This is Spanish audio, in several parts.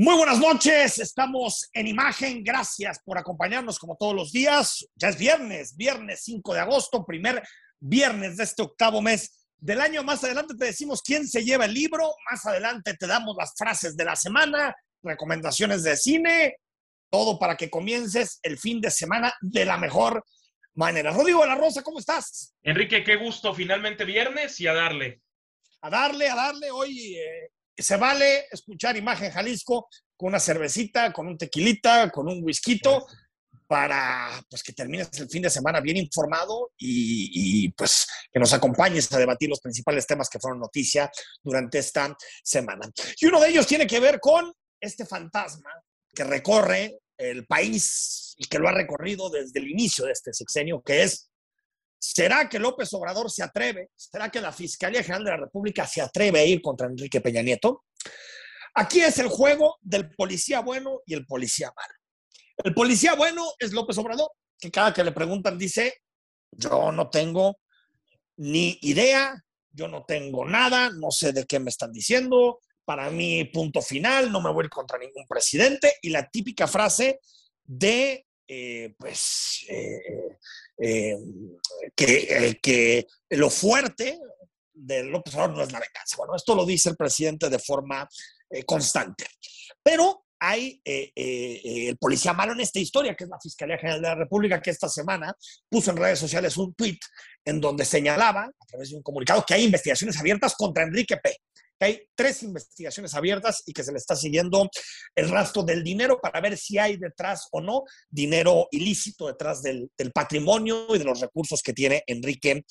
Muy buenas noches, estamos en imagen, gracias por acompañarnos como todos los días. Ya es viernes, viernes 5 de agosto, primer viernes de este octavo mes del año. Más adelante te decimos quién se lleva el libro, más adelante te damos las frases de la semana, recomendaciones de cine, todo para que comiences el fin de semana de la mejor manera. Rodrigo de la Rosa, ¿cómo estás? Enrique, qué gusto, finalmente viernes y a darle. A darle, a darle. Hoy eh, se vale escuchar Imagen Jalisco con una cervecita, con un tequilita, con un whisky para pues, que termines el fin de semana bien informado y, pues que nos acompañes a debatir los principales temas que fueron noticia durante esta semana. Y uno de ellos tiene que ver con este fantasma que recorre el país y que lo ha recorrido desde el inicio de este sexenio, que es ¿Será que López Obrador se atreve? ¿Será que la Fiscalía General de la República se atreve a ir contra Enrique Peña Nieto? Aquí es el juego del policía bueno y el policía malo. El policía bueno es López Obrador, que cada que le preguntan dice, yo no tengo ni idea, yo no tengo nada, no sé de qué me están diciendo, para mí punto final, no me voy a ir contra ningún presidente. Y la típica frase de, eh, pues, eh, eh, que, lo fuerte de López Obrador no es la venganza. Bueno, esto lo dice el presidente de forma constante. Pero hay el policía malo en esta historia, que es la Fiscalía General de la República, que esta semana puso en redes sociales un tweet en donde señalaba, a través de un comunicado, que hay investigaciones abiertas contra Enrique P que hay tres investigaciones abiertas y que se le está siguiendo el rastro del dinero para ver si hay detrás o no dinero ilícito detrás del, patrimonio y de los recursos que tiene Enrique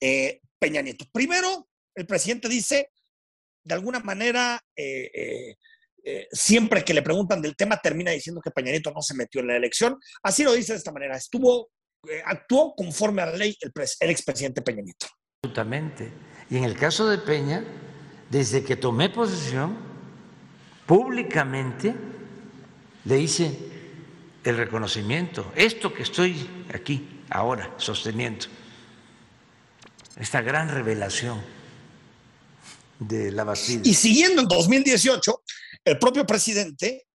eh, Peña Nieto. Primero, el presidente dice, de alguna manera, eh, eh, siempre que le preguntan del tema, termina diciendo que Peña Nieto no se metió en la elección. Así lo dice de esta manera. Estuvo, actuó conforme a la ley el, el expresidente Peña Nieto. Absolutamente. Y en el caso de Peña, desde que tomé posesión, públicamente le hice el reconocimiento, esto que estoy aquí ahora sosteniendo, esta gran revelación de la Bastilla. Y siguiendo en 2018, el propio presidente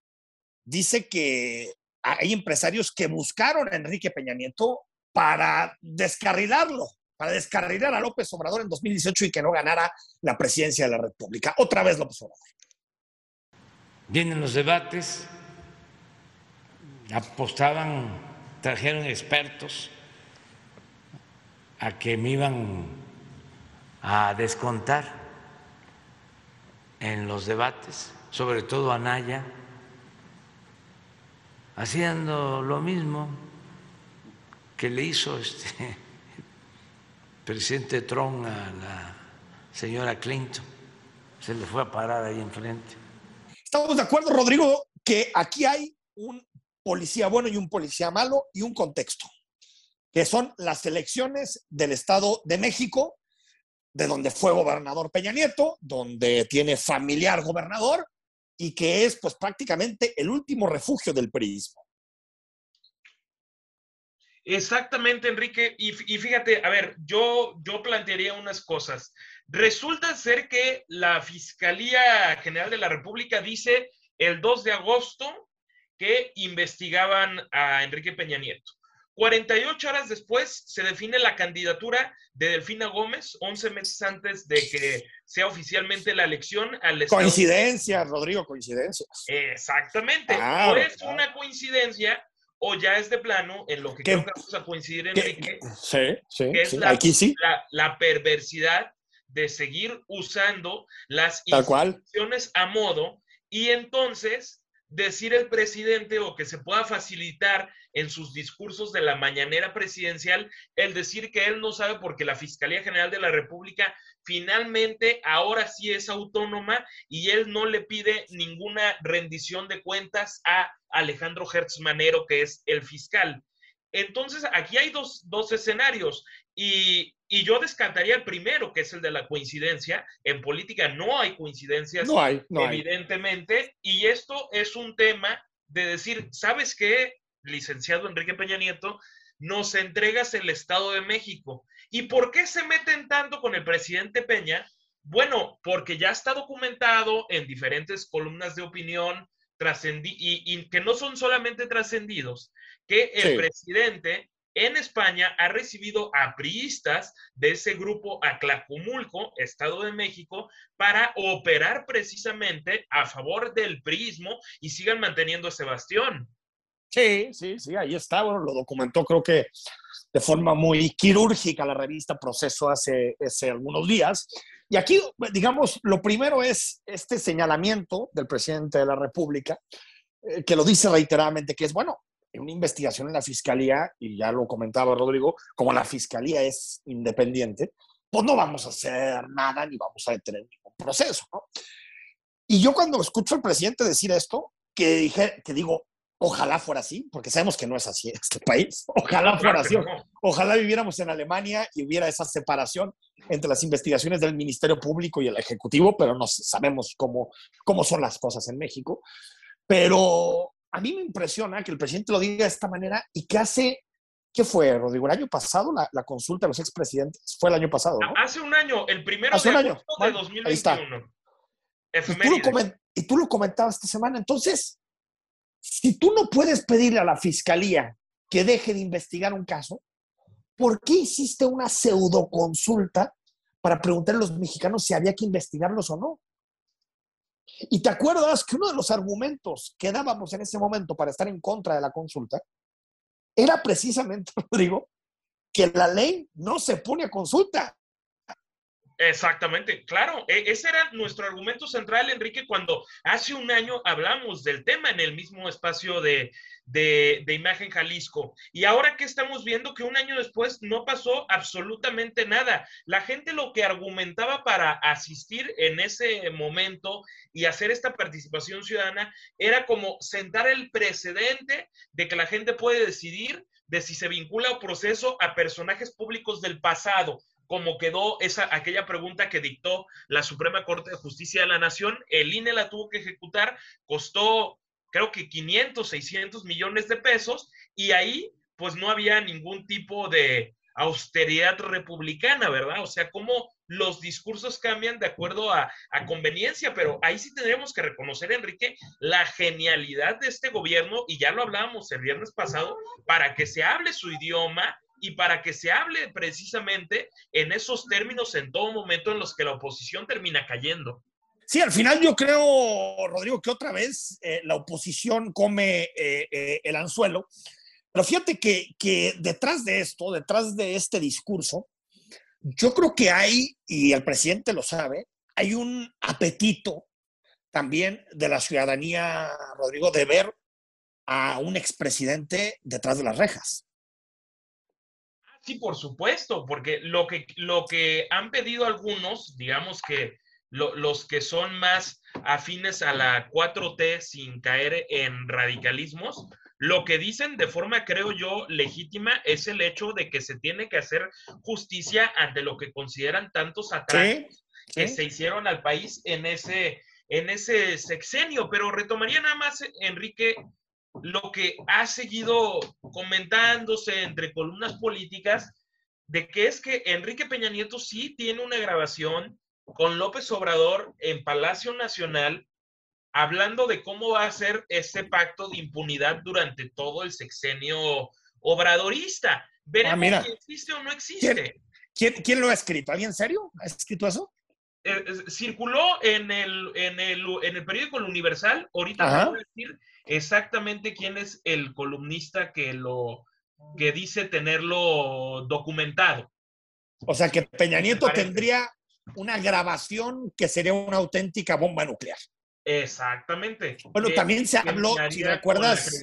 dice que hay empresarios que buscaron a Enrique Peña Nieto para descarrilarlo para descarrilar a López Obrador en 2018 y que no ganara la presidencia de la República. Otra vez López Obrador. Vienen los debates, apostaban, trajeron expertos a que me iban a descontar en los debates, sobre todo a Naya, haciendo lo mismo que le hizo este presidente Trump a la señora Clinton. Se le fue a parar ahí enfrente. Estamos de acuerdo, Rodrigo, que aquí hay un policía bueno y un policía malo y un contexto, que son las elecciones del Estado de México, de donde fue gobernador Peña Nieto, donde tiene familiar gobernador y que es pues prácticamente el último refugio del periodismo. Exactamente, Enrique. Y, fíjate, a ver, yo, yo plantearía unas cosas. Resulta ser que la Fiscalía General de la República dice el 2 de agosto que investigaban a Enrique Peña Nieto. 48 horas después se define la candidatura de Delfina Gómez, 11 meses antes de que sea oficialmente la elección al Coincidencia, Rodrigo, coincidencia. Exactamente. no es una coincidencia o ya es de plano en lo que creo que vamos a coincidir, Enrique, sí, sí, que es la, aquí sí. La, perversidad de seguir usando las instituciones a modo y entonces decir el presidente o que se pueda facilitar en sus discursos de la mañanera presidencial el decir que él no sabe porque la Fiscalía General de la República finalmente ahora sí es autónoma y él no le pide ninguna rendición de cuentas a Alejandro Hertz Manero, que es el fiscal. Entonces, aquí hay dos, escenarios y, yo descartaría el primero, que es el de la coincidencia. En política no hay coincidencias, no hay, evidentemente, y esto es un tema de decir, ¿sabes qué, licenciado Enrique Peña Nieto? Nos entregas el Estado de México. ¿Y por qué se meten tanto con el presidente Peña? Bueno, porque ya está documentado en diferentes columnas de opinión, y, que no son solamente trascendidos, que el presidente en España ha recibido a priistas de ese grupo Aclacumulco, Estado de México, para operar precisamente a favor del priismo y sigan manteniendo ese bastión. Sí, sí, sí, ahí está. Bueno, lo documentó creo que de forma muy quirúrgica la revista Proceso hace, hace algunos días. Y aquí, digamos, lo primero es este señalamiento del presidente de la República, eh, que lo dice reiteradamente, que es, bueno, en una investigación en la fiscalía, y ya lo comentaba Rodrigo, como la fiscalía es independiente, pues no vamos a hacer nada ni vamos a detener ningún proceso, ¿no? Y yo cuando escucho al presidente decir esto, que dije, que digo, Ojalá fuera así, porque sabemos que no es así este país. Ojalá fuera así. Ojalá viviéramos en Alemania y hubiera esa separación entre las investigaciones del Ministerio Público y el Ejecutivo, pero no sabemos cómo, cómo son las cosas en México. Pero a mí me impresiona que el presidente lo diga de esta manera y que hace, ¿qué fue, Rodrigo? ¿El año pasado la, la consulta de los expresidentes? Fue el año pasado, ¿no? Hace un año, el primero de agosto de 2021. Ahí está. y tú lo comentabas esta semana. Entonces, si tú no puedes pedirle a la fiscalía que deje de investigar un caso, ¿por qué hiciste una pseudoconsulta para preguntar a los mexicanos si había que investigarlos o no? Y te acuerdas que uno de los argumentos que dábamos en ese momento para estar en contra de la consulta era precisamente, Rodrigo, que la ley no se pone a consulta. Exactamente, claro, e, ese era nuestro argumento central, Enrique, cuando hace un año hablamos del tema en el mismo espacio de, de, Imagen Jalisco. Y ahora que estamos viendo que un año después no pasó absolutamente nada. La gente lo que argumentaba para asistir en ese momento y hacer esta participación ciudadana era como sentar el precedente de que la gente puede decidir de si se vincula o proceso a personajes públicos del pasado como quedó esa, aquella pregunta que dictó la Suprema Corte de Justicia de la Nación. El INE la tuvo que ejecutar, costó creo que 500, 600 millones de pesos y ahí pues no había ningún tipo de austeridad republicana, ¿verdad? O sea, cómo los discursos cambian de acuerdo a, a, conveniencia, pero ahí sí tendríamos que reconocer, Enrique, la genialidad de este gobierno, y ya lo hablábamos el viernes pasado, para que se hable su idioma y para que se hable precisamente en esos términos en todo momento en los que la oposición termina cayendo. Sí, al final yo creo, Rodrigo, que otra vez eh, la oposición come eh, eh, el anzuelo. Pero fíjate que, que detrás de esto, detrás de este discurso, yo creo que hay, y el presidente lo sabe, hay un apetito también de la ciudadanía, Rodrigo, de ver a un expresidente detrás de las rejas. Sí, por supuesto, porque lo que, lo que han pedido algunos, digamos que los que son más afines a la 4T sin caer en radicalismos, lo que dicen de forma, creo yo, legítima es el hecho de que se tiene que hacer justicia ante lo que consideran tantos ataques que se hicieron al país en ese, en ese sexenio. Pero retomaría nada más, Enrique, lo que ha seguido comentándose entre columnas políticas, de que es que Enrique Peña Nieto sí tiene una grabación con López Obrador en Palacio Nacional hablando de cómo va a ser ese pacto de impunidad durante todo el sexenio obradorista. Veremos ah, si existe o no existe. ¿Quién, lo ha escrito? ¿Alguien serio? ¿Ha escrito eso? Eh, circuló en el, en, el, en el periódico El Universal. Ahorita voy a decir exactamente quién es el columnista que lo que dice tenerlo documentado. O sea que Peña Nieto tendría una grabación que sería una auténtica bomba nuclear. Exactamente. Bueno, también se habló, si recuerdas.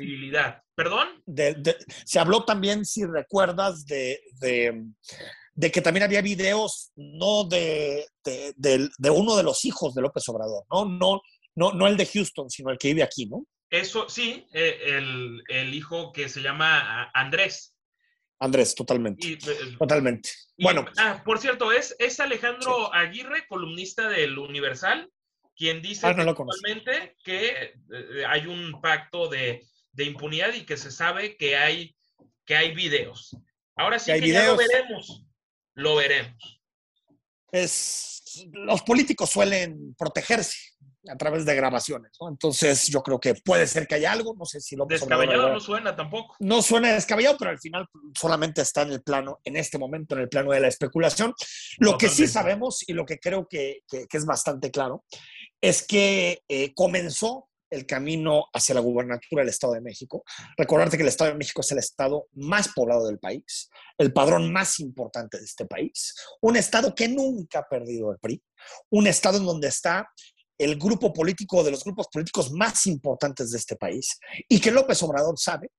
¿Perdón? se habló también, si recuerdas, de, de, que también había videos, no de, de, uno de los hijos de López Obrador, ¿no? No, no, no el de Houston, sino el que vive aquí, ¿no? Eso sí, eh, el, hijo que se llama Andrés. Totalmente. totalmente. Eh, totalmente. bueno. Ah, por cierto, es, es Alejandro Aguirre, columnista del Universal, quien dice ah, que eh, hay un pacto de, impunidad y que se sabe que hay, que hay videos. Ahora sí que ya lo veremos. Lo veremos. es, los políticos suelen protegerse a través de grabaciones, ¿no? Entonces yo creo que puede ser que haya algo, no sé si lo Descabellado no suena tampoco. No suena descabellado, pero al final solamente está en el plano, en este momento, en el plano de la especulación. Lo que sí sabemos y lo que creo que, que, es bastante claro es que eh, comenzó el camino hacia la gubernatura del Estado de México. Recordarte que el Estado de México es el estado más poblado del país, el padrón más importante de este país, un estado que nunca ha perdido el PRI, un estado en donde está el grupo político de los grupos políticos más importantes de este país y que López Obrador sabe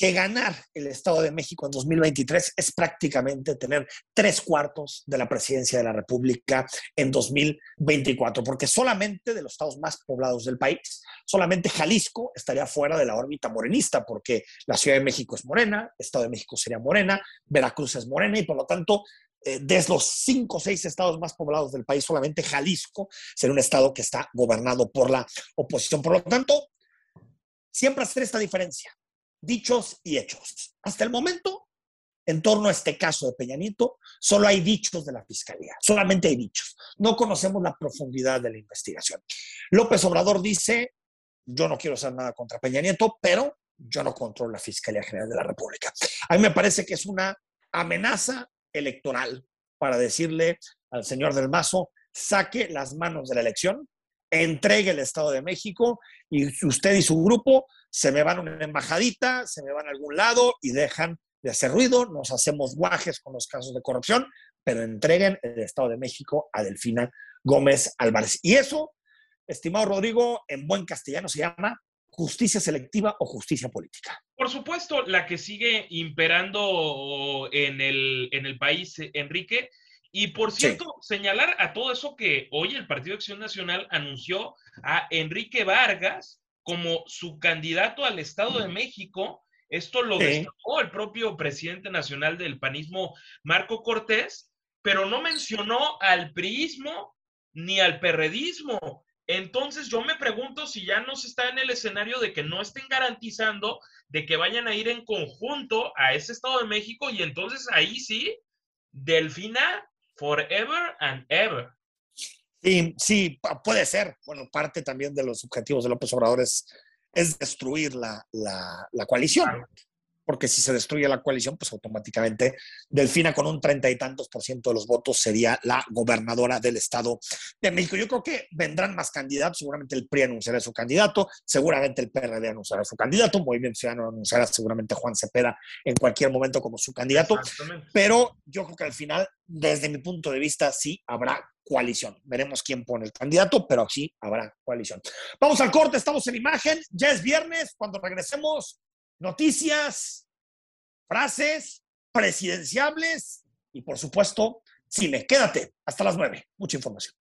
que ganar el Estado de México en 2023 es prácticamente tener tres cuartos de la presidencia de la República en 2024, porque solamente de los estados más poblados del país, solamente Jalisco estaría fuera de la órbita morenista, porque la Ciudad de México es morena, Estado de México sería morena, Veracruz es morena y por lo tanto eh, de los cinco o seis estados más poblados del país, solamente Jalisco sería un estado que está gobernado por la oposición. Por lo tanto, siempre hacer esta diferencia dichos y hechos. Hasta el momento, en torno a este caso de Peña Nieto, solo hay dichos de la Fiscalía, solamente hay dichos. No conocemos la profundidad de la investigación. López Obrador dice, yo no quiero hacer nada contra Peña Nieto, pero yo no controlo la Fiscalía General de la República. A mí me parece que es una amenaza electoral para decirle al señor del Mazo, saque las manos de la elección, entregue el Estado de México y usted y su grupo se me van a una embajadita, se me van a algún lado y dejan de hacer ruido, nos hacemos guajes con los casos de corrupción, pero entreguen el Estado de México a Delfina Gómez Álvarez. Y eso, estimado Rodrigo, en buen castellano se llama justicia selectiva o justicia política. Por supuesto, la que sigue imperando en el, en el país, Enrique. Y por cierto, señalar a todo eso que hoy el Partido de Acción Nacional anunció a Enrique Vargas como su candidato al Estado de México. Esto lo destacó el propio presidente nacional del panismo, Marco Cortés, pero no mencionó al priismo ni al perredismo. Entonces yo me pregunto si ya no se está en el escenario de que no estén garantizando de que vayan a ir en conjunto a ese Estado de México y entonces ahí sí, Delfina forever and ever. Sí, sí, puede ser. Bueno, parte también de los objetivos de López Obrador es, destruir la, la, coalición. Porque si se destruye la coalición, pues automáticamente Delfina con un treinta y tantos por ciento de los votos sería la gobernadora del Estado de México. Yo creo que vendrán más candidatos. Seguramente el PRI anunciará su candidato, seguramente el PRD anunciará su candidato, Movimiento Ciudadano anunciará seguramente Juan Cepeda en cualquier momento como su candidato. Pero yo creo que al final, desde mi punto de vista, sí habrá coalición. Veremos quién pone el candidato, pero sí habrá coalición. Vamos al corte, estamos en imagen. Ya es viernes. Cuando regresemos, noticias, frases presidenciables y, por supuesto, cine. Quédate hasta las nueve. Mucha información.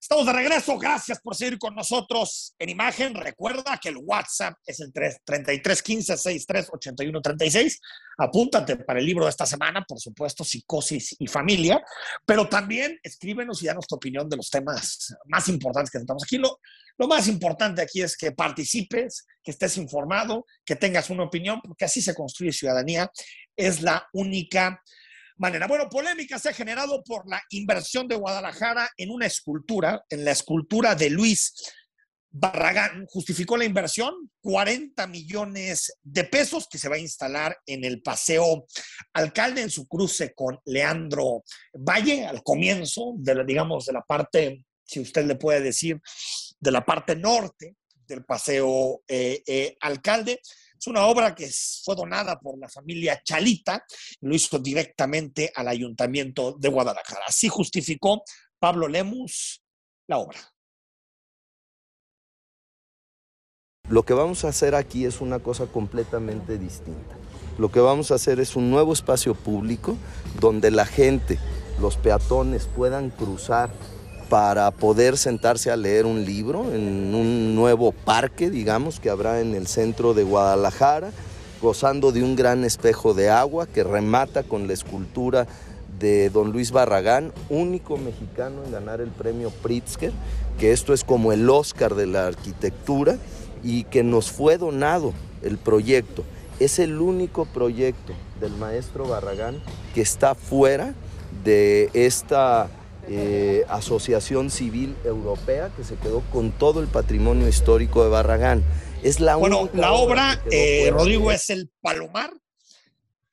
Estamos de regreso. Gracias por seguir con nosotros en imagen. Recuerda que el WhatsApp es el 3315 638136. Apúntate para el libro de esta semana, por supuesto, Psicosis y Familia. Pero también escríbenos y danos tu opinión de los temas más importantes que tratamos aquí. Lo, lo más importante aquí es que participes, que estés informado, que tengas una opinión, porque así se construye ciudadanía. Es la única manera. Bueno, polémica se ha generado por la inversión de Guadalajara en una escultura, en la escultura de Luis Barragán. Justificó la inversión, 40 millones de pesos que se va a instalar en el Paseo Alcalde en su cruce con Leandro Valle, al comienzo de la, digamos, de la parte, si usted le puede decir, de la parte norte del Paseo eh, eh, Alcalde. Es una obra que fue donada por la familia Chalita lo hizo directamente al Ayuntamiento de Guadalajara. Así justificó Pablo Lemus la obra. Lo que vamos a hacer aquí es una cosa completamente distinta. Lo que vamos a hacer es un nuevo espacio público donde la gente, los peatones puedan cruzar para poder sentarse a leer un libro en un nuevo parque, digamos, que habrá en el centro de Guadalajara, gozando de un gran espejo de agua que remata con la escultura de don Luis Barragán, único mexicano en ganar el premio Pritzker, que esto es como el Oscar de la arquitectura y que nos fue donado el proyecto. Es el único proyecto del maestro Barragán que está fuera de esta eh, Asociación Civil Europea que se quedó con todo el patrimonio histórico de Barragán. Es la bueno, la obra, eh, Rodrigo, es el Palomar,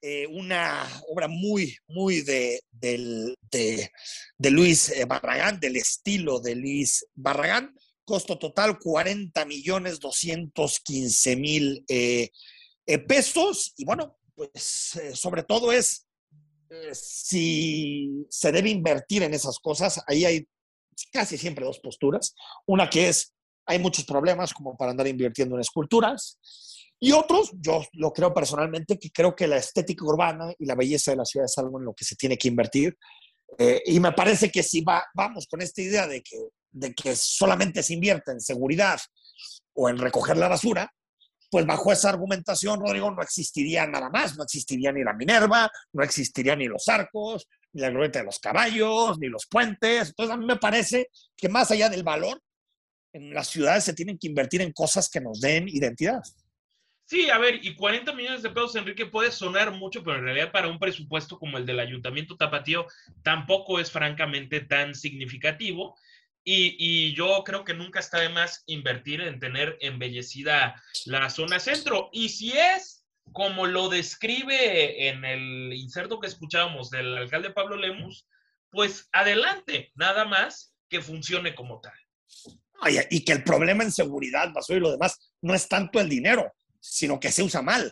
eh, una obra muy, muy de, de, Luis Barragán, del estilo de Luis Barragán. Costo total 40 millones 215 mil pesos. Y bueno, pues sobre todo es si se debe invertir en esas cosas, ahí hay casi siempre dos posturas. Una que es, hay muchos problemas como para andar invirtiendo en esculturas. Y otros, yo lo creo personalmente, que creo que la estética urbana y la belleza de la ciudad es algo en lo que se tiene que invertir. Eh, y me parece que si va, vamos con esta idea de que, de que solamente se invierte en seguridad o en recoger la basura, pues bajo esa argumentación, Rodrigo, no existiría nada más, no existiría ni la Minerva, no existiría ni los arcos, ni la glorieta de los caballos, ni los puentes. Entonces a mí me parece que más allá del valor, en las ciudades se tienen que invertir en cosas que nos den identidad. Sí, a ver, y 40 millones de pesos, Enrique, puede sonar mucho, pero en realidad para un presupuesto como el del Ayuntamiento Tapatío tampoco es francamente tan significativo. Y, yo creo que nunca está de más invertir en tener embellecida la zona centro. Y si es como lo describe en el inserto que escuchábamos del alcalde Pablo Lemus, pues adelante, nada más que funcione como tal. y que el problema en seguridad, y lo demás, no es tanto el dinero, sino que se usa mal.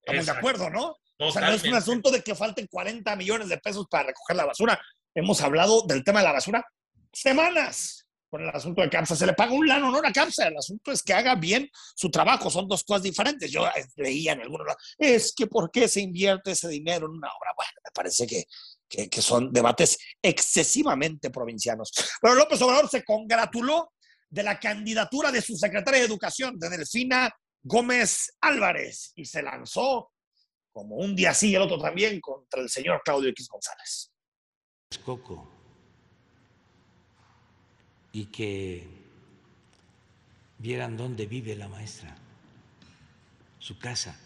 Estamos de acuerdo, ¿no? O sea, no es un asunto de que falten 40 millones de pesos para recoger la basura. Hemos hablado del tema de la basura semanas con el asunto de CAPSA. Se le paga un lano, no a CAPSA. El asunto es que haga bien su trabajo. Son dos cosas diferentes. Yo eh, leía en algunos es que ¿por qué se invierte ese dinero en una obra? Bueno, me parece que, que, que son debates excesivamente provincianos. Pero López Obrador se congratuló de la candidatura de su secretaria de Educación, de Delfina Gómez Álvarez, y se lanzó como un día sí y el otro también contra el señor Claudio X González. Coco y que vieran dónde vive la maestra, su casa.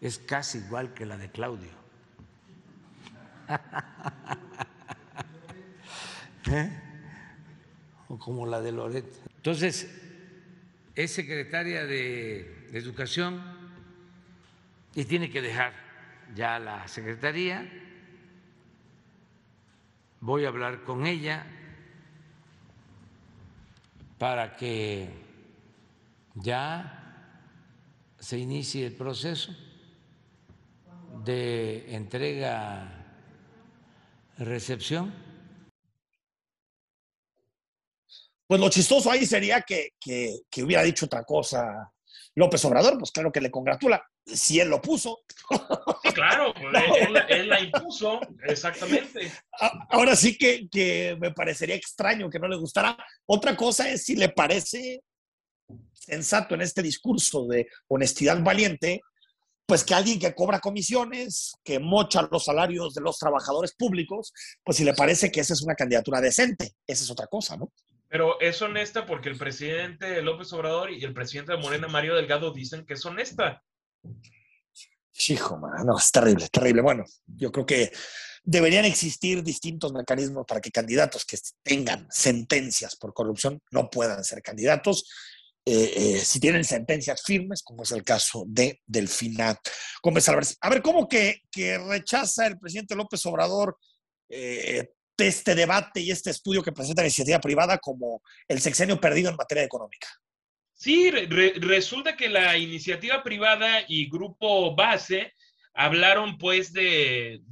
Es casi igual que la de Claudio. ¿Eh? O como la de Loret. Entonces, es secretaria de Educación y tiene que dejar ya la secretaría voy a hablar con ella para que ya se inicie el proceso de entrega recepción. Pues lo chistoso ahí sería que, que, que, hubiera dicho otra cosa López Obrador, pues claro que le congratula si él lo puso. Sí, claro, él, la impuso, exactamente. Ahora sí que, que, me parecería extraño que no le gustara. Otra cosa es si le parece sensato en este discurso de honestidad valiente, pues que alguien que cobra comisiones, que mocha los salarios de los trabajadores públicos, pues si le parece que esa es una candidatura decente, esa es otra cosa, ¿no? Pero es honesta porque el presidente López Obrador y el presidente de Morena, Mario Delgado, dicen que es honesta. Hijo, no, es terrible, terrible. Bueno, yo creo que deberían existir distintos mecanismos para que candidatos que tengan sentencias por corrupción no puedan ser candidatos. Eh, eh, si tienen sentencias firmes, como es el caso de Delfina Gómez Álvarez. A ver, ¿cómo que, que rechaza el presidente López Obrador eh, este debate y este estudio que presenta la iniciativa privada como el sexenio perdido en materia económica? Sí, resulta que la iniciativa privada y grupo base hablaron pues de,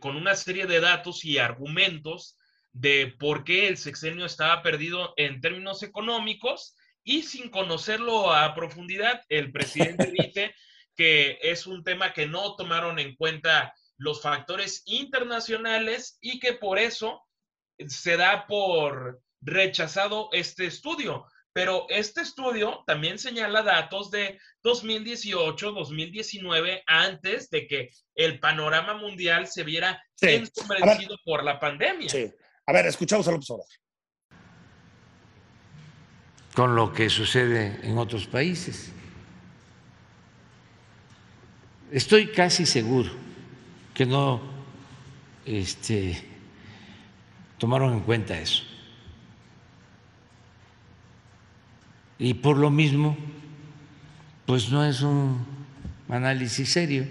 con una serie de datos y argumentos de por qué el sexenio estaba perdido en términos económicos y sin conocerlo a profundidad, el presidente dice que es un tema que no tomaron en cuenta los factores internacionales y que por eso se da por rechazado este estudio. Pero este estudio también señala datos de 2018, 2019, antes de que el panorama mundial se viera ensombrecido por la pandemia. Sí. A ver, escuchamos a López Con lo que sucede en otros países. Estoy casi seguro que no este, tomaron en cuenta eso. Y por lo mismo, pues no es un análisis serio.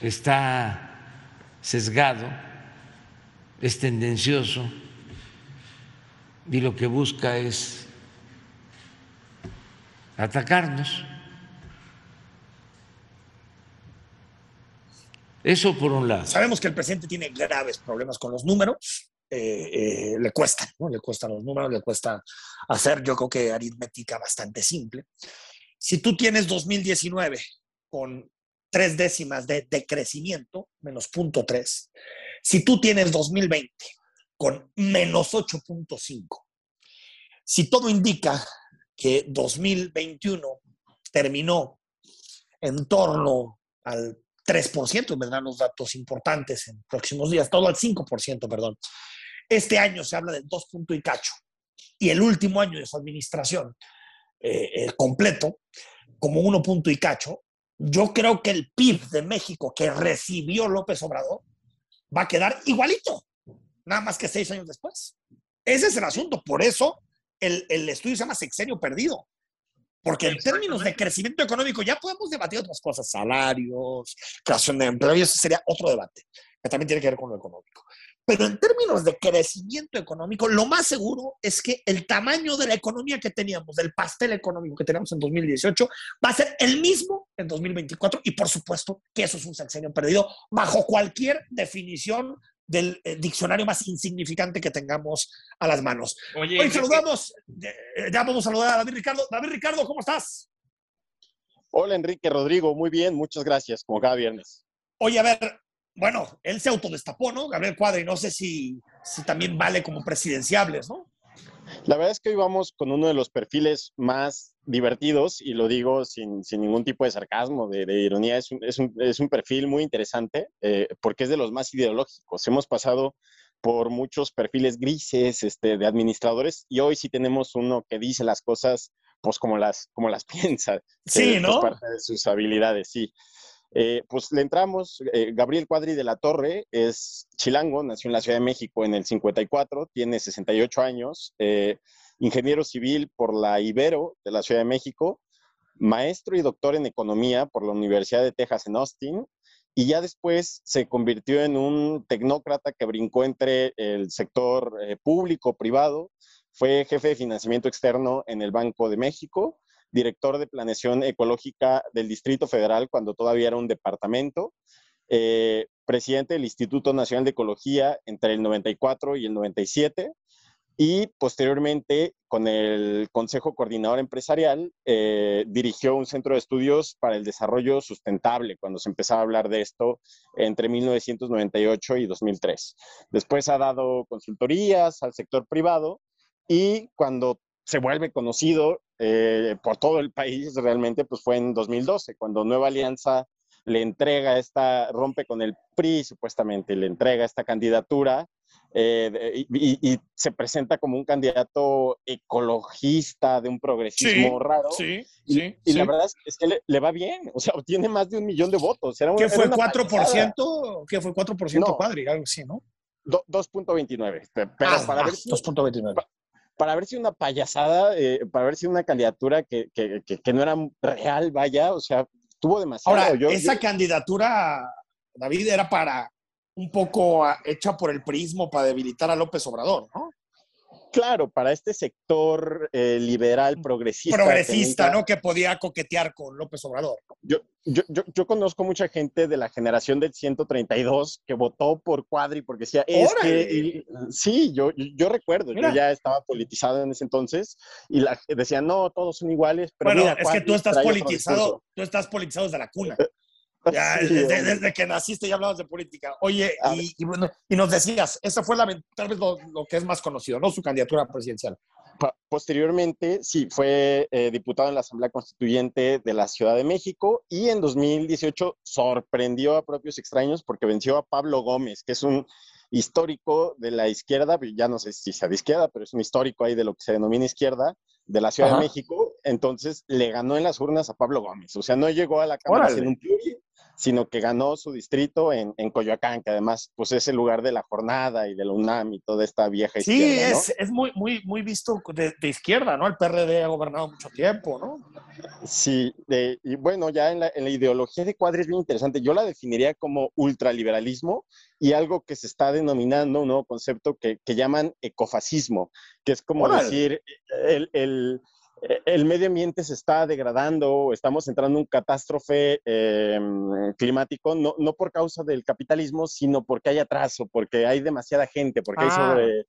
Está sesgado, es tendencioso y lo que busca es atacarnos. Eso por un lado. Sabemos que el presidente tiene graves problemas con los números. Eh, eh, le cuesta, ¿no? Le cuestan los números, le cuesta hacer, yo creo que aritmética bastante simple. Si tú tienes 2019 con tres décimas de decrecimiento, menos 0.3, si tú tienes 2020 con menos 8.5, si todo indica que 2021 terminó en torno al 3%, vendrán los datos importantes en próximos días, todo al 5%, perdón. Este año se habla del 2 punto y cacho. Y el último año de su administración eh, completo, como 1 punto y cacho, yo creo que el PIB de México que recibió López Obrador va a quedar igualito, nada más que seis años después. Ese es el asunto. Por eso el, el estudio se llama sexenio perdido. Porque en términos de crecimiento económico ya podemos debatir otras cosas, salarios, creación de empleo, y eso sería otro debate, que también tiene que ver con lo económico. Pero en términos de crecimiento económico, lo más seguro es que el tamaño de la economía que teníamos, del pastel económico que teníamos en 2018, va a ser el mismo en 2024 y por supuesto que eso es un sexenio perdido bajo cualquier definición del eh, diccionario más insignificante que tengamos a las manos. Oye, Hoy saludamos, eh, ya vamos a saludar a David Ricardo. David Ricardo, ¿cómo estás? Hola Enrique Rodrigo, muy bien, muchas gracias, como cada viernes. Oye, a ver, bueno, él se autodestapó, ¿no? Gabriel Cuadri, no sé si, si también vale como presidenciables, ¿no? La verdad es que hoy vamos con uno de los perfiles más divertidos, y lo digo sin, ningún tipo de sarcasmo, de, ironía, es un, es, un, perfil muy interesante eh, porque es de los más ideológicos. Hemos pasado por muchos perfiles grises este, de administradores y hoy sí tenemos uno que dice las cosas pues como las, como las piensa. Sí, ¿no? parte de sus habilidades, sí. Eh, pues le entramos, eh, Gabriel Cuadri de la Torre es chilango, nació en la Ciudad de México en el 54, tiene 68 años, eh, ingeniero civil por la Ibero de la Ciudad de México, maestro y doctor en economía por la Universidad de Texas en Austin, y ya después se convirtió en un tecnócrata que brincó entre el sector público, privado, fue jefe de financiamiento externo en el Banco de México, director de planeación ecológica del Distrito Federal cuando todavía era un departamento, eh, presidente del Instituto Nacional de Ecología entre el 94 y el 97 y posteriormente con el Consejo Coordinador Empresarial eh, dirigió un centro de estudios para el desarrollo sustentable cuando se empezaba a hablar de esto entre 1998 y 2003. Después ha dado consultorías al sector privado y cuando se vuelve conocido eh, por todo el país realmente, pues fue en 2012, cuando Nueva Alianza le entrega esta, rompe con el PRI supuestamente, le entrega esta candidatura eh, y, se presenta como un candidato ecologista de un progresismo raro. Sí, y, sí. Y la verdad es que le, va bien, o sea, obtiene más de un millón de votos. Era ¿Qué, fue 4%? ¿Qué fue 4%? No, cuadri? Algo así, ¿no? 2.29. Pero ah, para ah, ver 2.29 para haber sido una payasada, eh, para haber sido una candidatura que, que, que, no era real, vaya, o sea, tuvo demasiado. Ahora, esa candidatura, David, era para un poco hecha por el prismo para debilitar a López Obrador, ¿no? Claro, para este sector eh, liberal progresista. Progresista, ¿no? Que podía coquetear con López Obrador. Yo, yo, yo, conozco mucha gente de la generación del 132 que votó por Cuadri porque decía, es que. sí, yo, yo recuerdo, yo ya estaba politizado en ese entonces y la, decía, no, todos son iguales. Pero bueno, es que tú estás politizado, tú estás politizado desde la cuna. Ya, desde, que naciste ya hablabas de política. Oye, y, bueno, y nos decías, esa fue la, tal vez lo, que es más conocido, ¿no? Su candidatura presidencial. Posteriormente, sí, fue eh, diputado en la Asamblea Constituyente de la Ciudad de México y en 2018 sorprendió a propios extraños porque venció a Pablo Gómez, que es un histórico de la izquierda, ya no sé si sea de izquierda, pero es un histórico ahí de lo que se denomina izquierda, de la Ciudad de México, entonces le ganó en las urnas a Pablo Gómez. O sea, no llegó a la Cámara sin un sino que ganó su distrito en, en, Coyoacán, que además pues es el lugar de la jornada y de la UNAM y toda esta vieja izquierda. Sí, es, es muy, muy, muy visto de, izquierda, ¿no? El PRD ha gobernado mucho tiempo, ¿no? Sí, y bueno, ya en la, en la, ideología de Cuadri es bien interesante. Yo la definiría como ultraliberalismo y algo que se está denominando un nuevo concepto que, que llaman ecofascismo, que es como decir el, el el medio ambiente se está degradando, estamos entrando en un catástrofe em, climático, no, no, por causa del capitalismo, sino porque hay atraso, porque hay demasiada gente, porque hay ah. sobre...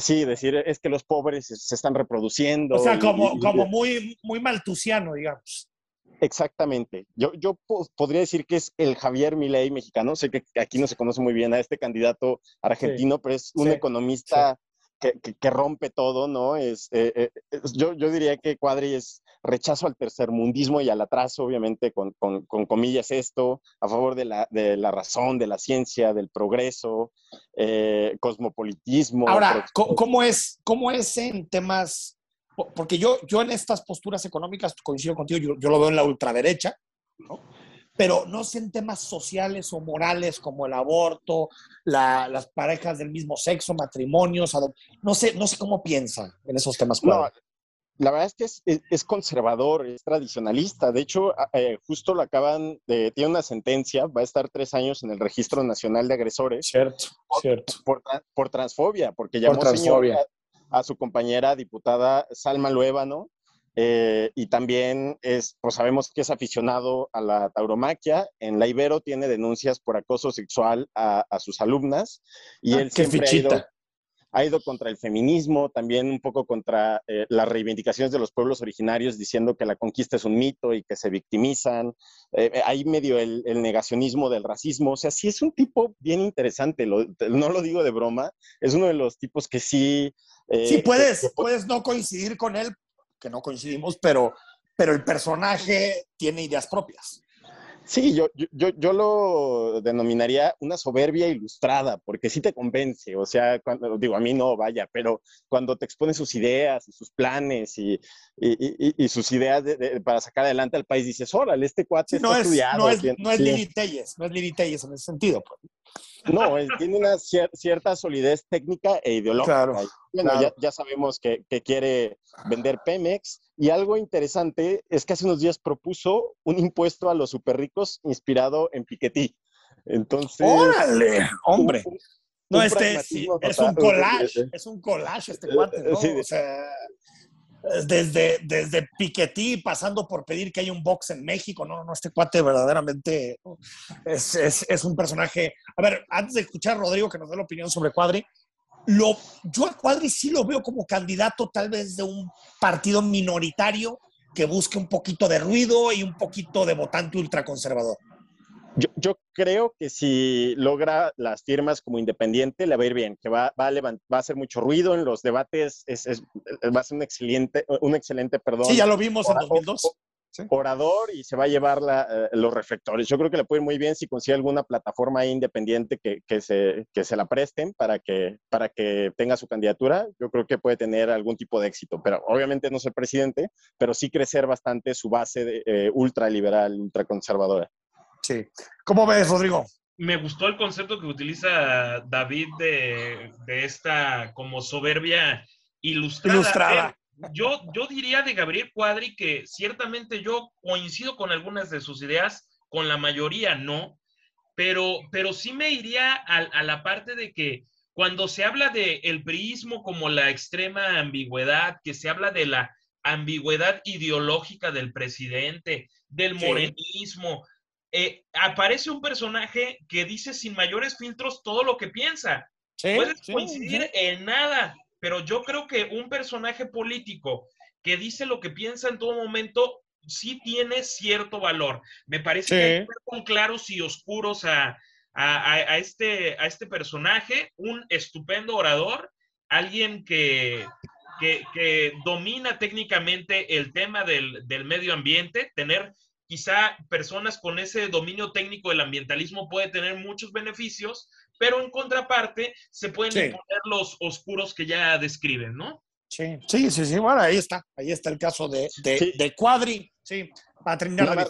Sí, decir, es que los pobres se están reproduciendo. O sea, como, como muy, muy maltusiano, digamos. Exactamente. Yo, yo podría decir que es el Javier Milei mexicano. Sé que aquí no se conoce muy bien a este candidato argentino, pero es un economista que, rompe todo, ¿no? Es, eh, eh, yo, yo, diría que Cuadri es rechazo al tercermundismo y al atraso, obviamente, con, con, comillas esto, a favor de la, de la, razón, de la ciencia, del progreso, eh, cosmopolitismo. Ahora, ¿cómo es, ¿cómo es en temas? Porque yo, yo en estas posturas económicas coincido contigo, yo, yo lo veo en la ultraderecha, ¿no? Pero no sé en temas sociales o morales como el aborto, las parejas del mismo sexo, matrimonios, no sé, no sé cómo piensa en esos temas. No, la verdad es que es, conservador, es tradicionalista. De hecho, eh, justo lo acaban de, tiene una sentencia, va a estar tres años en el Registro Nacional de Agresores. Cierto, cierto. Por, transfobia, porque llamó transfobia. a, su compañera diputada Salma Luébano eh, y también es, pues sabemos que es aficionado a la tauromaquia. En la Ibero tiene denuncias por acoso sexual a, sus alumnas y ah, él siempre ha ido, ha ido, contra el feminismo, también un poco contra eh, las reivindicaciones de los pueblos originarios, diciendo que la conquista es un mito y que se victimizan. Eh, hay medio el, negacionismo del racismo. O sea, sí es un tipo bien interesante, no lo digo de broma, es uno de los tipos que sí... sí, puedes, puedes no coincidir con él, que no coincidimos, pero, pero el personaje tiene ideas propias. Sí, yo, yo, yo lo denominaría una soberbia ilustrada, porque sí te convence, o sea, cuando, digo, a mí no, vaya, pero cuando te expone sus ideas y sus planes y, y, y, sus ideas para sacar adelante al país, dices, órale, este cuate está es, estudiado. No es, no es Lili Telles, no es Lili Telles en ese sentido. Pues. No, tiene una cierta solidez técnica e ideológica. bueno, Ya, ya, sabemos que, que, quiere vender Pemex. Y algo interesante es que hace unos días propuso un impuesto a los super ricos inspirado en Piketty. Entonces. ¡Órale! ¡Hombre! no, este es un collage, es un collage este cuate, ¿no? o sea, desde, desde Piketty, pasando por pedir que haya un box en México, no, no, este cuate verdaderamente es, es, es, un personaje. A ver, antes de escuchar a Rodrigo que nos dé la opinión sobre Cuadri, lo, yo a Cuadri sí lo veo como candidato tal vez de un partido minoritario que busque un poquito de ruido y un poquito de votante ultraconservador. Yo, yo, creo que si logra las firmas como independiente, le va a ir bien, que va, va, a, va a hacer mucho ruido en los debates, es, es, va a ser un excelente, un excelente, perdón. Sí, ya lo vimos en 2002. Orador y se va a llevar la, eh, los reflectores. Yo creo que le puede ir muy bien si consigue alguna plataforma independiente que, que, se, que se la presten para que, para que tenga su candidatura. Yo creo que puede tener algún tipo de éxito, pero obviamente no ser presidente, pero sí crecer bastante su base de, eh, ultraliberal, ultraconservadora. Sí. ¿Cómo ves, Rodrigo? Me gustó el concepto que utiliza David de, esta como soberbia ilustrada. Yo, yo diría de Gabriel Cuadri que ciertamente yo coincido con algunas de sus ideas, con la mayoría no, pero, pero sí me iría a, la parte de que cuando se habla de el priismo como la extrema ambigüedad, que se habla de la ambigüedad ideológica del presidente, del morenismo, eh, aparece un personaje que dice sin mayores filtros todo lo que piensa. Puedes coincidir en nada, pero yo creo que un personaje político que dice lo que piensa en todo momento sí tiene cierto valor. Me parece que hay que con claros y oscuros a, este, a este personaje, un estupendo orador, alguien que, que, domina técnicamente el tema del, del medio ambiente, tener quizá personas con ese dominio técnico del ambientalismo puede tener muchos beneficios, pero en contraparte se pueden sí. los oscuros que ya describen, ¿no? Sí, sí, sí, sí, bueno, ahí está, ahí está el caso de, de, Cuadri, sí, para terminar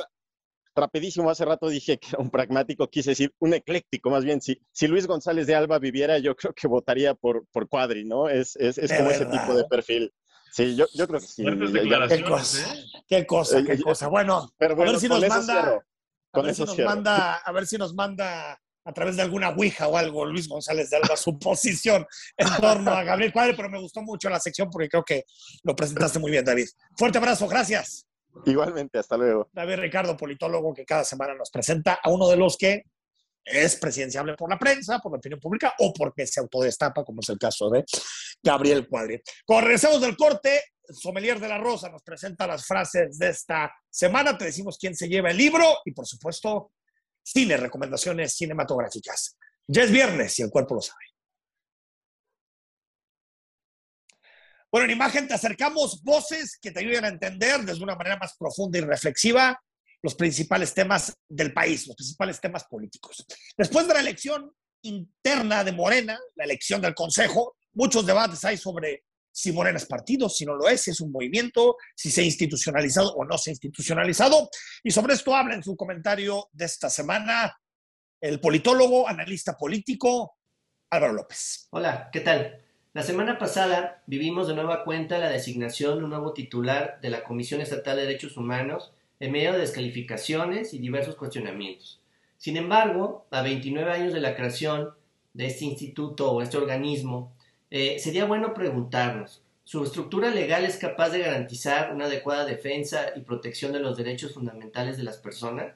rapidísimo, hace rato dije que era un pragmático, quise decir un ecléctico, más bien, si, si Luis González de Alba viviera, yo creo que votaría por, por Cuadri, ¿no? Es, es, es como ese tipo de perfil. Sí, yo, yo creo que sí. qué cosa, ¿eh? qué cosa, qué cosa. Bueno, a ver si nos manda, a ver si nos manda, a ver si nos manda a través de alguna ouija o algo, Luis González de Alba, su posición en torno a Gabriel Cuadri, pero me gustó mucho la sección porque creo que lo presentaste muy bien, David. Fuerte abrazo, gracias. Igualmente, hasta luego. David Ricardo, politólogo, que cada semana nos presenta a uno de los que es presidenciable por la prensa, por la opinión pública o porque se autodestapa, como es el caso de Gabriel Cuadri. Cuando regresamos del corte, Sommelier de la Rosa nos presenta las frases de esta semana. Te decimos quién se lleva el libro y, por supuesto, cine, recomendaciones cinematográficas. Ya es viernes y el cuerpo lo sabe. Bueno, en imagen te acercamos voces que te ayuden a entender desde una manera más profunda y reflexiva los principales temas del país, los principales temas políticos. Después de la elección interna de Morena, la elección del Consejo, muchos debates hay sobre si Morena es partido, si no lo es, si es un movimiento, si se ha institucionalizado o no se ha institucionalizado. Y sobre esto habla en su comentario de esta semana el politólogo, analista político, Álvaro López. Hola, ¿qué tal? La semana pasada vivimos de nueva cuenta la designación de un nuevo titular de la Comisión Estatal de Derechos Humanos en medio de descalificaciones y diversos cuestionamientos. Sin embargo, a 29 años de la creación de este instituto o este organismo, eh, sería bueno preguntarnos, ¿su estructura legal es capaz de garantizar una adecuada defensa y protección de los derechos fundamentales de las personas?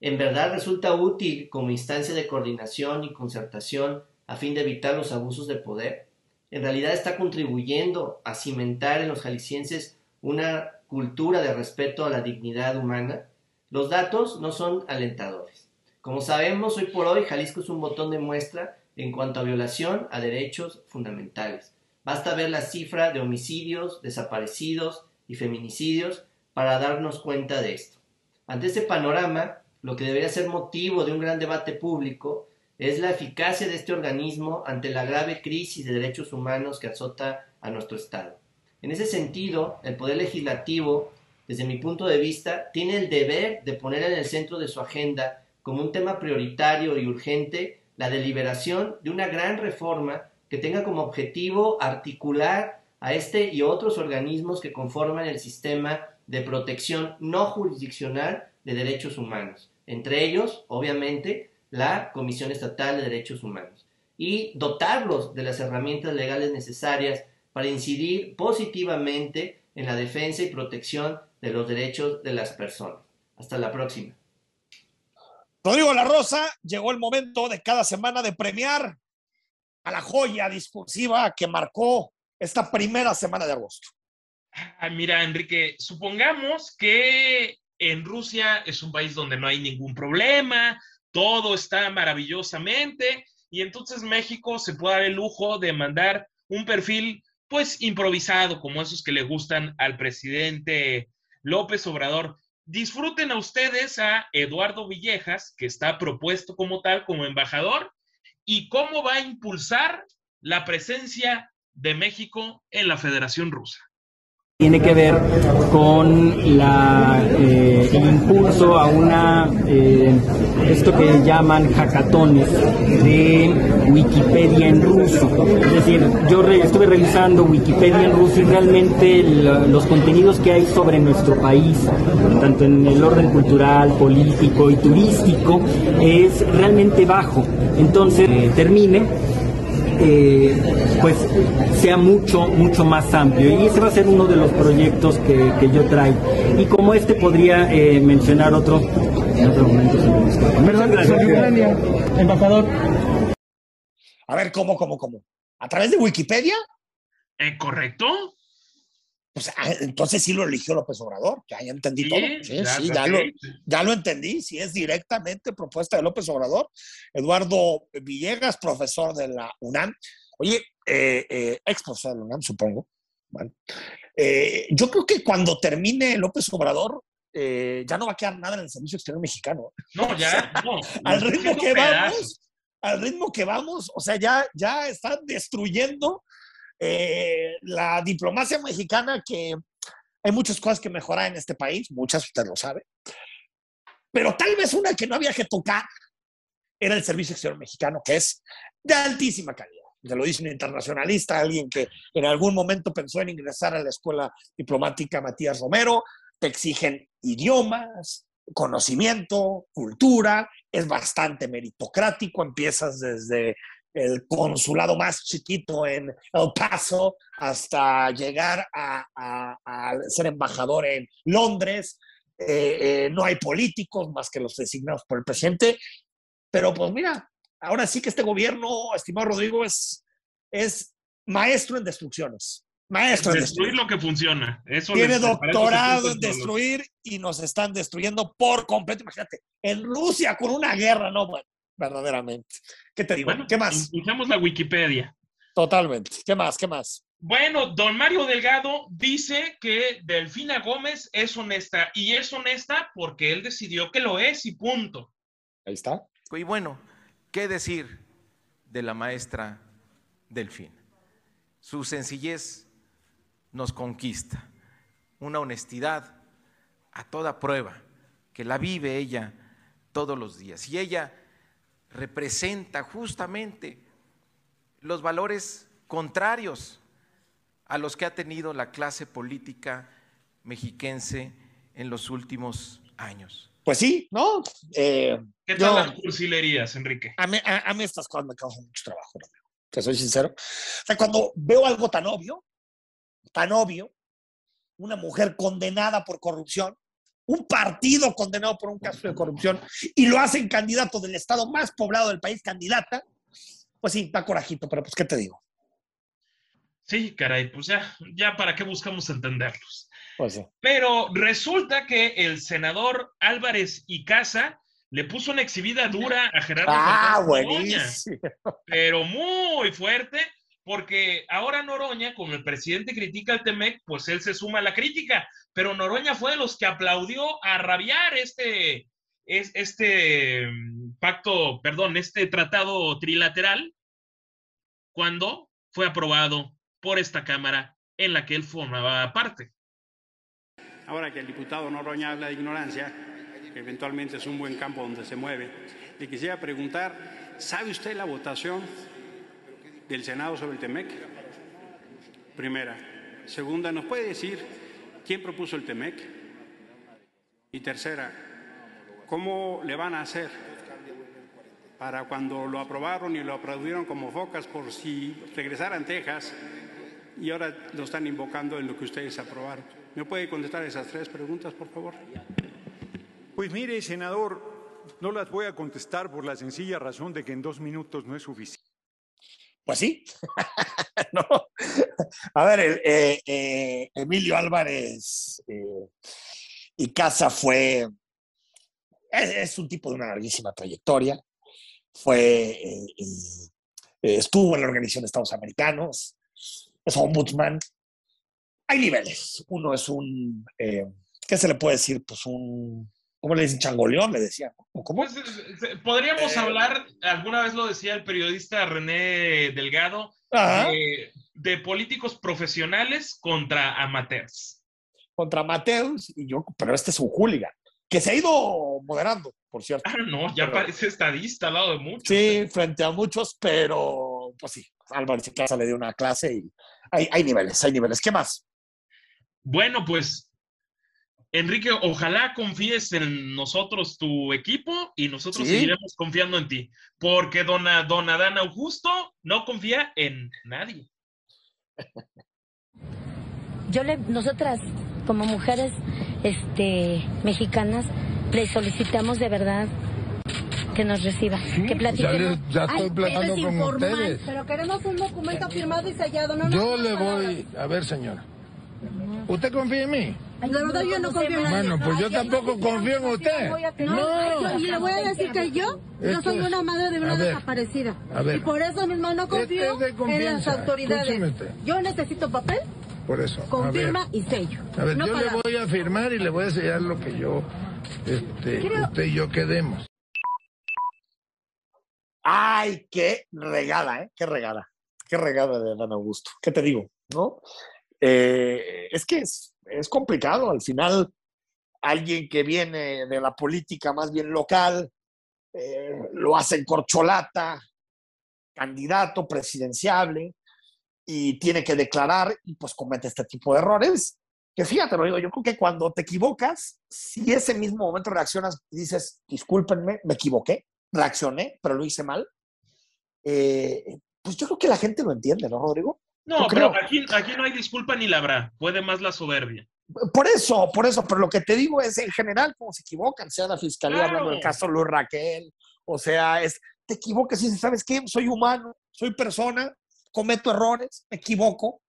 ¿En verdad resulta útil como instancia de coordinación y concertación a fin de evitar los abusos de poder? en realidad está contribuyendo a cimentar en los jaliscienses una cultura de respeto a la dignidad humana, los datos no son alentadores. Como sabemos, hoy por hoy Jalisco es un botón de muestra en cuanto a violación a derechos fundamentales. Basta ver la cifra de homicidios, desaparecidos y feminicidios para darnos cuenta de esto. Ante este panorama, lo que debería ser motivo de un gran debate público es la eficacia de este organismo ante la grave crisis de derechos humanos que azota a nuestro Estado. En ese sentido, el Poder Legislativo, desde mi punto de vista, tiene el deber de poner en el centro de su agenda como un tema prioritario y urgente la deliberación de una gran reforma que tenga como objetivo articular a este y otros organismos que conforman el sistema de protección no jurisdiccional de derechos humanos. Entre ellos, obviamente, la Comisión Estatal de Derechos Humanos y dotarlos de las herramientas legales necesarias para incidir positivamente en la defensa y protección de los derechos de las personas. Hasta la próxima. Rodrigo La Rosa, llegó el momento de cada semana de premiar a la joya discursiva que marcó esta primera semana de agosto. Ah, mira, Enrique, supongamos que en Rusia es un país donde no hay ningún problema, todo está maravillosamente y entonces México se puede dar el lujo de mandar un perfil pues improvisado como esos que le gustan al presidente López Obrador. Disfruten a ustedes a Eduardo Villejas, que está propuesto como tal, como embajador, y cómo va a impulsar la presencia de México en la Federación Rusa tiene que ver con la, eh, el impulso a una, eh, esto que llaman hackatones de Wikipedia en ruso. Es decir, yo estuve revisando Wikipedia en ruso y realmente los contenidos que hay sobre nuestro país, tanto en el orden cultural, político y turístico, es realmente bajo. Entonces, eh, termine eh, pues sea mucho, mucho más amplio. Y ese va a ser uno de los proyectos que, que yo traigo. Y como este podría eh, mencionar otro en otro momento. embajador. A ver, ¿cómo, cómo, cómo? ¿A través de Wikipedia? ¿Eh, ¿Correcto? Pues ah, entonces sí lo eligió López Obrador, ya, entendí todo. Sí, sí, ya, lo, ya lo entendí, si es directamente propuesta de López Obrador. Eduardo Villegas, profesor de la UNAM. Oye, eh, eh, ex profesor de la UNAM, supongo. Eh, yo creo que cuando termine López Obrador, ya no va a quedar nada en el servicio exterior mexicano. No, ya, no. al ritmo que vamos, al ritmo que vamos, o sea, ya, ya están destruyendo eh, la diplomacia mexicana que hay muchas cosas que mejorar en este país, muchas, usted lo sabe, pero tal vez una que no había que tocar era el servicio exterior mexicano, que es de altísima calidad. Se lo dice un internacionalista, alguien que en algún momento pensó en ingresar a la escuela diplomática Matías Romero. Te exigen idiomas, conocimiento, cultura, es bastante meritocrático, empiezas desde el consulado más chiquito en El Paso hasta llegar a, ser embajador en Londres. Eh, eh, no hay políticos más que los designados por el presidente, pero pues mira, ahora sí que este gobierno, estimado Rodrigo, es, es maestro en destrucciones. Maestro en destruir lo que funciona. Eso Tiene doctorado en destruir y nos están destruyendo por completo. Imagínate, en Rusia con una guerra, no, bueno, verdaderamente. ¿Qué te digo? ¿Qué más? Usamos la Wikipedia. Totalmente. ¿Qué más? ¿Qué más? Bueno, don Mario Delgado dice que Delfina Gómez es honesta y es honesta porque él decidió que lo es y punto. Ahí está. Y bueno, ¿qué decir de la maestra Delfina? Su sencillez nos conquista, una honestidad a toda prueba, que la vive ella todos los días. Y ella representa justamente los valores contrarios a los que ha tenido la clase política mexiquense en los últimos años. Pues sí, ¿no? Eh, ¿Qué tal las cursilerías, Enrique? A mí, a, mí, estas cosas me causan mucho trabajo, te soy sincero. O sea, cuando veo algo tan obvio, tan obvio, una mujer condenada por corrupción, un partido condenado por un caso de corrupción y lo hacen candidato del estado más poblado del país, candidata, pues sí, da corajito, pero pues, ¿qué te digo? Sí, caray, pues ya, ya para qué buscamos entenderlos. Pues sí. Pero resulta que el senador Álvarez y Casa le puso una exhibida dura a Gerardo. Ah, buenísimo. Pero muy fuerte, porque ahora Noroña, como el presidente critica al Temec, pues él se suma a la crítica, pero Noroña fue de los que aplaudió a rabiar este, este mm, pacto, perdón, este tratado trilateral, cuando fue aprobado por esta Cámara en la que él formaba parte. Ahora que el diputado Noroña habla de ignorancia, que eventualmente es un buen campo donde se mueve, le quisiera preguntar, ¿sabe usted la votación del Senado sobre el TEMEC? Primera. Segunda, ¿nos puede decir quién propuso el TEMEC? Y tercera, ¿cómo le van a hacer para cuando lo aprobaron y lo aplaudieron como focas por si regresaran Texas y ahora lo están invocando en lo que ustedes aprobaron? ¿Me puede contestar esas tres preguntas, por favor? Pues mire, senador, no las voy a contestar por la sencilla razón de que en dos minutos no es suficiente. Pues sí. no. A ver, eh, eh, Emilio Álvarez eh, y Casa fue, es, un tipo de una larguísima trayectoria. Fue, estuvo en la Organización de Estados Americanos, es ombudsman. Hay niveles. Uno es un, ¿qué se le puede decir? Pues un ¿Cómo le dicen? Changoleón, le decía. ¿Cómo? Pues, eh, podríamos eh. hablar, alguna vez lo decía el periodista René Delgado, de, políticos profesionales contra amateurs. Contra amateurs, y yo, pero este es un hooligan, que se ha ido moderando, por cierto. Ah, no, ya parece estadista al lado de muchos. Sí, ¿eh? frente a muchos, pero pues sí, Álvaro Casa le dio una clase y hay, hay niveles, hay niveles. ¿Qué más? Bueno, pues Enrique, ojalá confíes en nosotros, tu equipo, y nosotros seguiremos confiando en ti. Porque dona, don Adán Augusto no confía en nadie. Yo le, nosotras, como mujeres este, mexicanas, le solicitamos de verdad que nos reciba, que platiquemos. Ya, estoy platicando con ustedes. Pero queremos un documento firmado y sellado. No Yo le voy, a ver señora, ¿usted confía en mí? De verdad yo no confío en nadie. Bueno, pues yo tampoco confío en usted. No. Y le voy a decir que yo, yo soy una madre de una desaparecida. Y por eso mismo no confío en las autoridades. Yo necesito papel. Por eso. Confirma y sello. A ver, yo le voy a firmar y le voy a sellar lo que yo, este, usted y yo quedemos. Ay, qué regada, ¿eh? Qué regada. qué regada de Adán Augusto. ¿Qué te digo? ¿No? Eh, es que es, es complicado. Al final, alguien que viene de la política más bien local, eh, lo hace en corcholata, candidato presidenciable, y tiene que declarar y pues comete este tipo de errores. Que fíjate, lo digo, yo creo que cuando te equivocas, si ese mismo momento reaccionas y dices, discúlpenme, me equivoqué, reaccioné, pero lo hice mal, eh, pues yo creo que la gente lo entiende, ¿no, Rodrigo? No, pero aquí, aquí no hay disculpa ni la habrá, puede más la soberbia. Por eso, por eso, pero lo que te digo es en general cómo se equivocan, sea la fiscalía hablando del caso Luis Raquel, o sea, es, te equivocas y dices, ¿sabes qué? Soy humano, soy persona, cometo errores, me equivoco,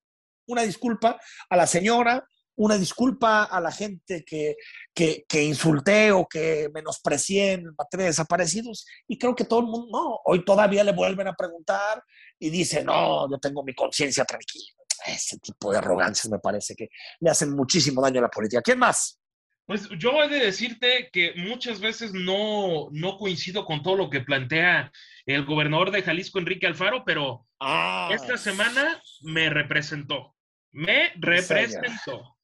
una disculpa a la señora, una disculpa a la gente que, que, que, insulté o que menosprecié en materia de desaparecidos. Y creo que todo el mundo, no, hoy todavía le vuelven a preguntar y dice, no, yo tengo mi conciencia tranquila. Ese tipo de arrogancias me parece que le hacen muchísimo daño a la política. ¿Quién más? Pues yo he de decirte que muchas veces no, no coincido con todo lo que plantea el gobernador de Jalisco, Enrique Alfaro, pero ah. esta semana me representó. Me representó.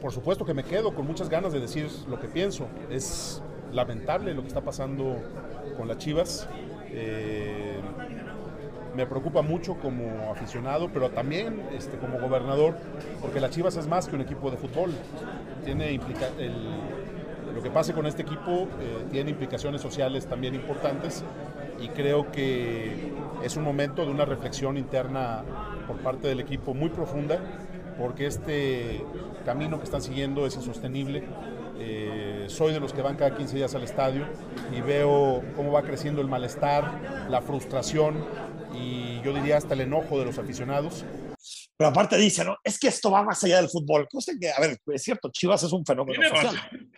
Por supuesto que me quedo con muchas ganas de decir lo que pienso. Es lamentable lo que está pasando con las Chivas. Eh, me preocupa mucho como aficionado, pero también este, como gobernador, porque las Chivas es más que un equipo de fútbol. Tiene lo que pase con este equipo eh, tiene implicaciones sociales también importantes y creo que es un momento de una reflexión interna por parte del equipo muy profunda, porque este camino que están siguiendo es insostenible. Eh, soy de los que van cada 15 días al estadio y veo cómo va creciendo el malestar, la frustración y yo diría hasta el enojo de los aficionados. Pero aparte dice, ¿no? Es que esto va más allá del fútbol. Cosa que, a ver, es cierto, Chivas es un fenómeno social.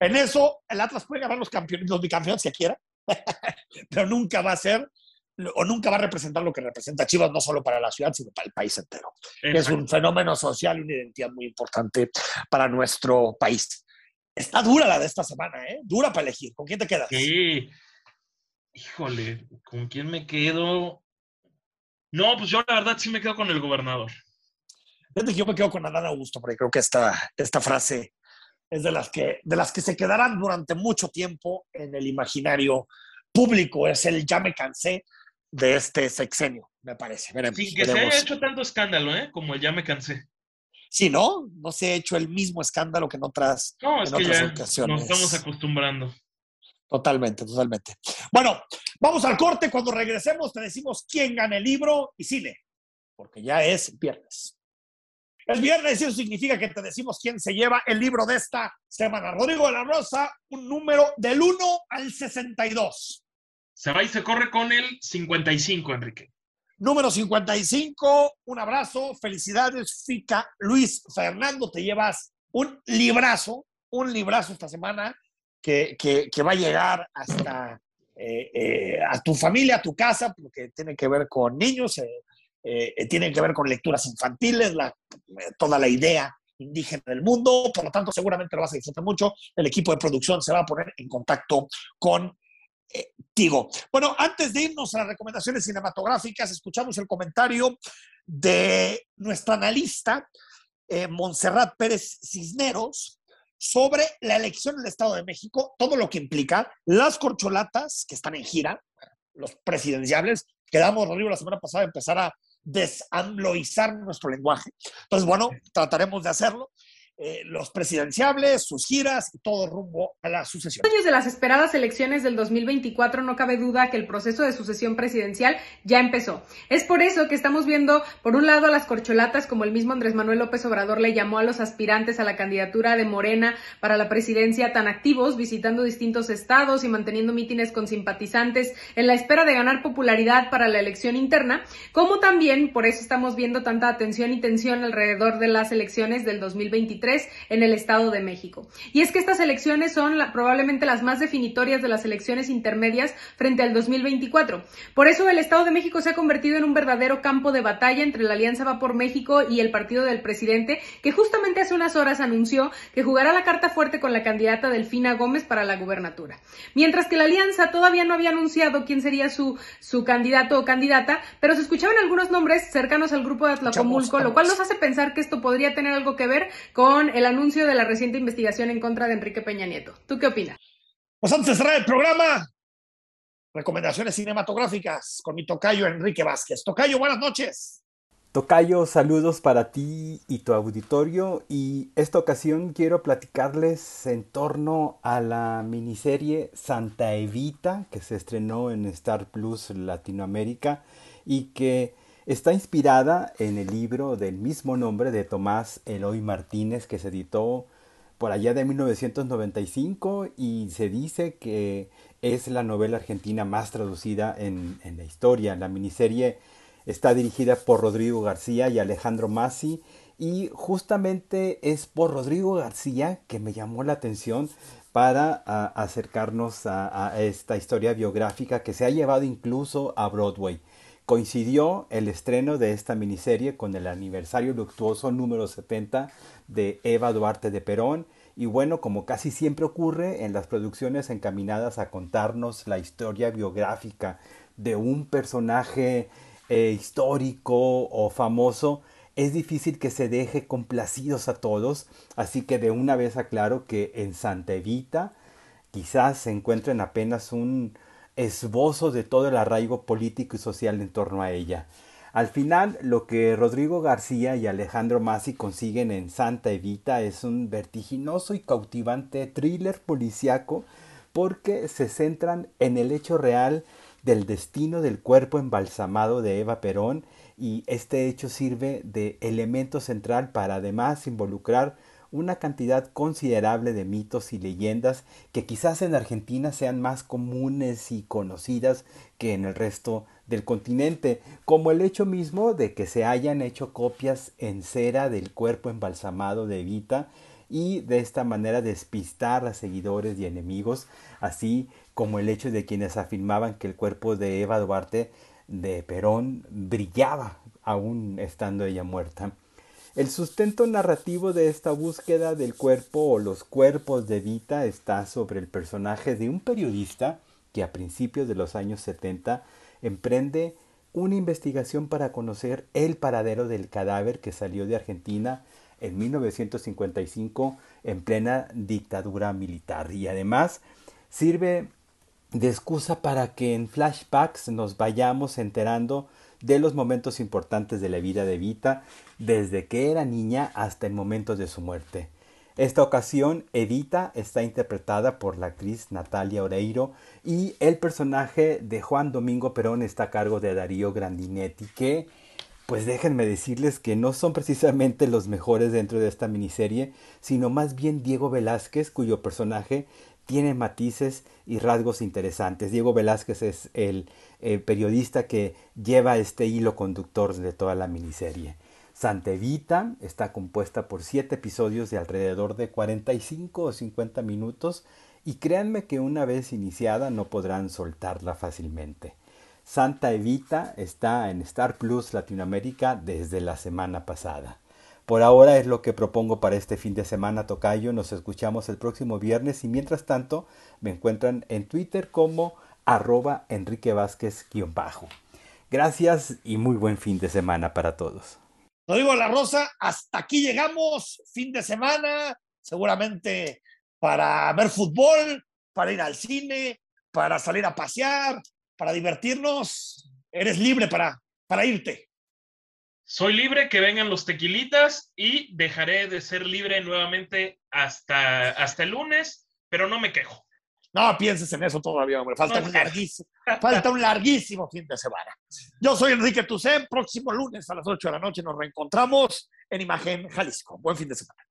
En eso, el Atlas puede ganar los, campeones, los bicampeones que quiera, pero nunca va a ser o nunca va a representar lo que representa Chivas, no solo para la ciudad, sino para el país entero. Es un fenómeno social y una identidad muy importante para nuestro país. Está dura la de esta semana, ¿eh? Dura para elegir. ¿Con quién te quedas? Sí. Híjole, ¿con quién me quedo? No, pues yo la verdad sí me quedo con el gobernador. Yo me quedo con Adán Augusto, porque creo que esta, esta frase es de las, que, de las que se quedarán durante mucho tiempo en el imaginario público. Es el ya me cansé de este sexenio, me parece. Veremos, Sin que se haya hecho tanto escándalo, ¿eh? Como el ya me cansé. Sí, ¿no? No se ha hecho el mismo escándalo que en otras, no, es que ya Nos estamos acostumbrando. Totalmente, totalmente. Bueno, vamos al corte. Cuando regresemos te decimos quién gana el libro y cine, porque ya es viernes. Es viernes y eso significa que te decimos quién se lleva el libro de esta semana. Rodrigo de la Rosa, un número del 1 al 62. Se va y se corre con el 55, Enrique. Número 55, un abrazo, felicidades, Fica Luis Fernando, te llevas un librazo, un librazo esta semana que, va a llegar hasta eh, eh, a tu familia, a tu casa, porque tiene que ver con niños, eh, tiene que ver con lecturas infantiles, toda la idea indígena del mundo, por lo tanto seguramente lo vas a disfrutar mucho. El equipo de producción se va a poner en contacto con Tigo. Bueno, antes de irnos a las recomendaciones cinematográficas, escuchamos el comentario de nuestra analista, Montserrat Pérez Cisneros, sobre la elección del Estado de México, todo lo que implica, las corcholatas que están en gira, los presidenciables, quedamos, Rodrigo, la semana pasada empezar a desambloizar nuestro lenguaje. Entonces, bueno, trataremos de hacerlo. Eh, los presidenciables, sus giras y todo rumbo a la sucesión. Años de las esperadas elecciones del 2024, no cabe duda que el proceso de sucesión presidencial ya empezó. Es por eso que estamos viendo, por un lado, a las corcholatas, como el mismo Andrés Manuel López Obrador le llamó a los aspirantes a la candidatura de Morena para la presidencia tan activos, visitando distintos estados y manteniendo mítines con simpatizantes en la espera de ganar popularidad para la elección interna, como también, por eso estamos viendo tanta atención y tensión alrededor de las elecciones del 2023 2023 en el Estado de México. Y es que estas elecciones son probablemente las más definitorias de las elecciones intermedias frente al 2024. Por eso el Estado de México se ha convertido en un verdadero campo de batalla entre la Alianza Va por México y el partido del presidente, que justamente hace unas horas anunció que jugará la carta fuerte con la candidata Delfina Gómez para la gubernatura. Mientras que la alianza todavía no había anunciado quién sería su, su candidato o candidata, pero se escuchaban algunos nombres cercanos al grupo de Atlacomulco, lo cual nos hace pensar que esto podría tener algo que ver con el anuncio de la reciente investigación en contra de Enrique Peña Nieto. ¿Tú qué opinas? Pues antes de cerrar el programa, recomendaciones cinematográficas con mi tocayo Enrique Vázquez. Tocayo, buenas noches. Tocayo, saludos para ti y tu auditorio y esta ocasión quiero platicarles en torno a la miniserie Santa Evita que se estrenó en Star Plus Latinoamérica y que está inspirada en el libro del mismo nombre de Tomás Eloy Martínez que se editó por allá de 1995 y se dice que es la novela argentina más traducida en, la historia. La miniserie Está dirigida por Rodrigo García y Alejandro Masi. Y justamente es por Rodrigo García que me llamó la atención para acercarnos a, esta historia biográfica que se ha llevado incluso a Broadway. Coincidió el estreno de esta miniserie con el aniversario luctuoso número 70 de Eva Duarte de Perón. Y bueno, como casi siempre ocurre en las producciones encaminadas a contarnos la historia biográfica de un personaje eh, histórico o famoso, es difícil que se deje complacidos a todos, así que de una vez aclaro que en Santa Evita quizás se encuentren apenas un esbozo de todo el arraigo político y social en torno a ella. Al final, lo que Rodrigo García y Alejandro Masi consiguen en Santa Evita es un vertiginoso y cautivante thriller policiaco porque se centran en el hecho real del destino del cuerpo embalsamado de Eva Perón y este hecho sirve de elemento central para además involucrar una cantidad considerable de mitos y leyendas que quizás en Argentina sean más comunes y conocidas que en el resto del continente, como el hecho mismo de que se hayan hecho copias en cera del cuerpo embalsamado de Evita y de esta manera despistar a seguidores y enemigos, así como el hecho de quienes afirmaban que el cuerpo de Eva Duarte de Perón brillaba aún estando ella muerta. El sustento narrativo de esta búsqueda del cuerpo o los cuerpos de Vita está sobre el personaje de un periodista que a principios de los años 70 emprende una investigación para conocer el paradero del cadáver que salió de Argentina en 1955 en plena dictadura militar. Y además sirve de excusa para que en flashbacks nos vayamos enterando de los momentos importantes de la vida de Evita, desde que era niña hasta el momento de su muerte. Esta ocasión, Evita está interpretada por la actriz Natalia Oreiro y el personaje de Juan Domingo Perón está a cargo de Darío Grandinetti, que, pues déjenme decirles que no son precisamente los mejores dentro de esta miniserie, sino más bien Diego Velázquez, cuyo personaje tiene matices y rasgos interesantes. Diego Velázquez es el, periodista que lleva este hilo conductor de toda la miniserie. Santa Evita está compuesta por siete episodios de alrededor de 45 o 50 minutos y créanme que una vez iniciada no podrán soltarla fácilmente. Santa Evita está en Star Plus Latinoamérica desde la semana pasada. Por ahora es lo que propongo para este fin de semana, Tocayo. Nos escuchamos el próximo viernes y mientras tanto me encuentran en Twitter como arroba Enrique Vázquez-bajo. Gracias y muy buen fin de semana para todos. Lo digo la Rosa, hasta aquí llegamos, fin de semana, seguramente para ver fútbol, para ir al cine, para salir a pasear, para divertirnos. Eres libre para, para irte. Soy libre, que vengan los tequilitas y dejaré de ser libre nuevamente hasta, hasta el lunes, pero no me quejo. No pienses en eso todavía, hombre. Falta, un larguísimo, falta un larguísimo fin de semana. Yo soy Enrique Tucen. Próximo lunes a las 8 de la noche nos reencontramos en Imagen Jalisco. Buen fin de semana.